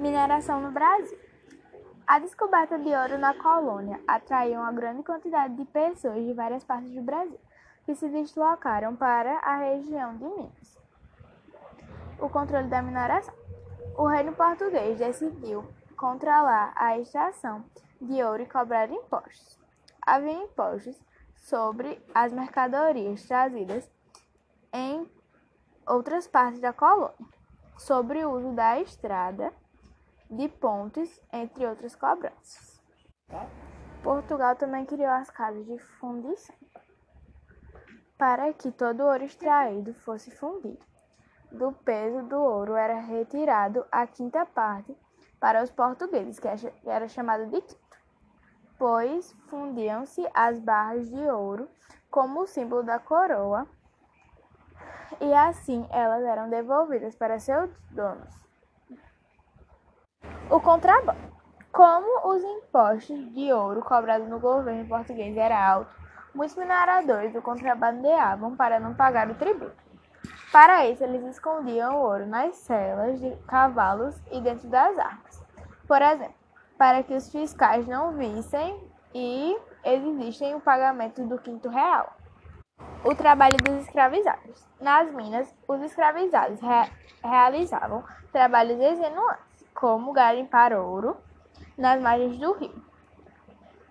Mineração no Brasil. A descoberta de ouro na colônia atraiu uma grande quantidade de pessoas de várias partes do Brasil, que se deslocaram para a região de Minas. O controle da mineração. O reino português decidiu controlar a extração de ouro e cobrar impostos. Havia impostos sobre as mercadorias trazidas em outras partes da colônia, sobre o uso da estrada de pontes, entre outras cobranças. Portugal também criou as casas de fundição para que todo o ouro extraído fosse fundido. Do peso do ouro era retirado a quinta parte para os portugueses, que era chamado de quinto, pois fundiam-se as barras de ouro como símbolo da coroa e assim elas eram devolvidas para seus donos. O contrabando. Como os impostos de ouro cobrados no governo português era alto, muitos mineradores o contrabandeavam para não pagar o tributo. Para isso, eles escondiam o ouro nas celas de cavalos e dentro das armas. Por exemplo, para que os fiscais não vissem e exigissem o pagamento do quinto real. O trabalho dos escravizados. Nas minas, os escravizados re realizavam trabalhos extenuantes como garimpar ouro nas margens do rio.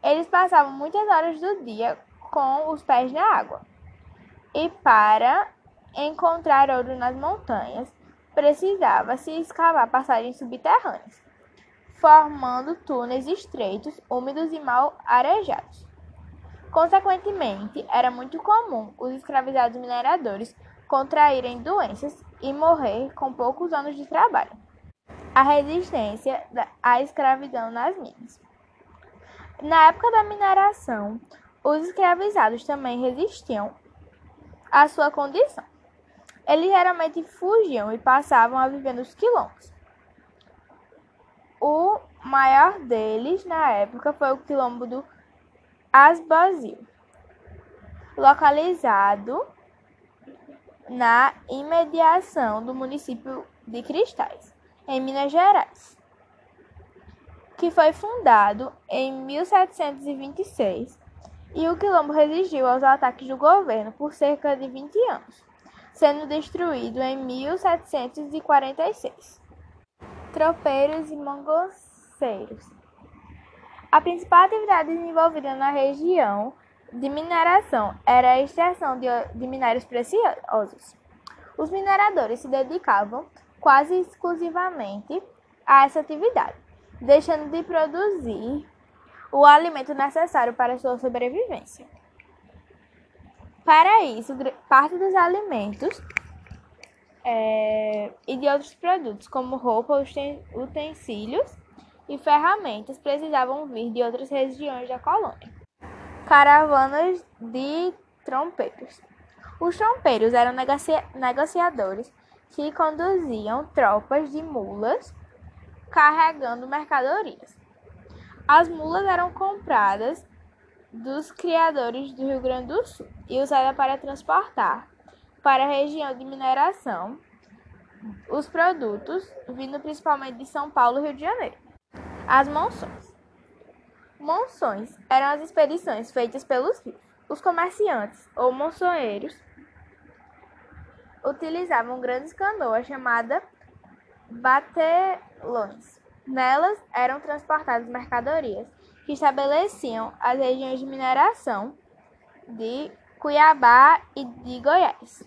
Eles passavam muitas horas do dia com os pés na água. E para encontrar ouro nas montanhas, precisava-se escavar passagens subterrâneas, formando túneis estreitos, úmidos e mal arejados. Consequentemente, era muito comum os escravizados mineradores contraírem doenças e morrer com poucos anos de trabalho a resistência à escravidão nas minas. Na época da mineração, os escravizados também resistiam à sua condição. Eles geralmente fugiam e passavam a viver nos quilombos. O maior deles na época foi o quilombo do Asbazil, localizado na imediação do município de Cristais em Minas Gerais, que foi fundado em 1726 e o quilombo resistiu aos ataques do governo por cerca de 20 anos, sendo destruído em 1746. Tropeiros e mangoceiros. A principal atividade desenvolvida na região de mineração era a extração de, de minérios preciosos. Os mineradores se dedicavam quase exclusivamente a essa atividade, deixando de produzir o alimento necessário para sua sobrevivência. Para isso, parte dos alimentos é, e de outros produtos, como roupa, utensílios e ferramentas, precisavam vir de outras regiões da colônia. Caravanas de trompeiros. Os trompeiros eram negociadores que conduziam tropas de mulas carregando mercadorias. As mulas eram compradas dos criadores do Rio Grande do Sul e usadas para transportar para a região de mineração os produtos vindo principalmente de São Paulo e Rio de Janeiro. As monções. Monções eram as expedições feitas pelos rios. Os comerciantes ou monçoeiros utilizavam grandes canoas chamadas batelões. Nelas eram transportadas mercadorias que estabeleciam as regiões de mineração de Cuiabá e de Goiás.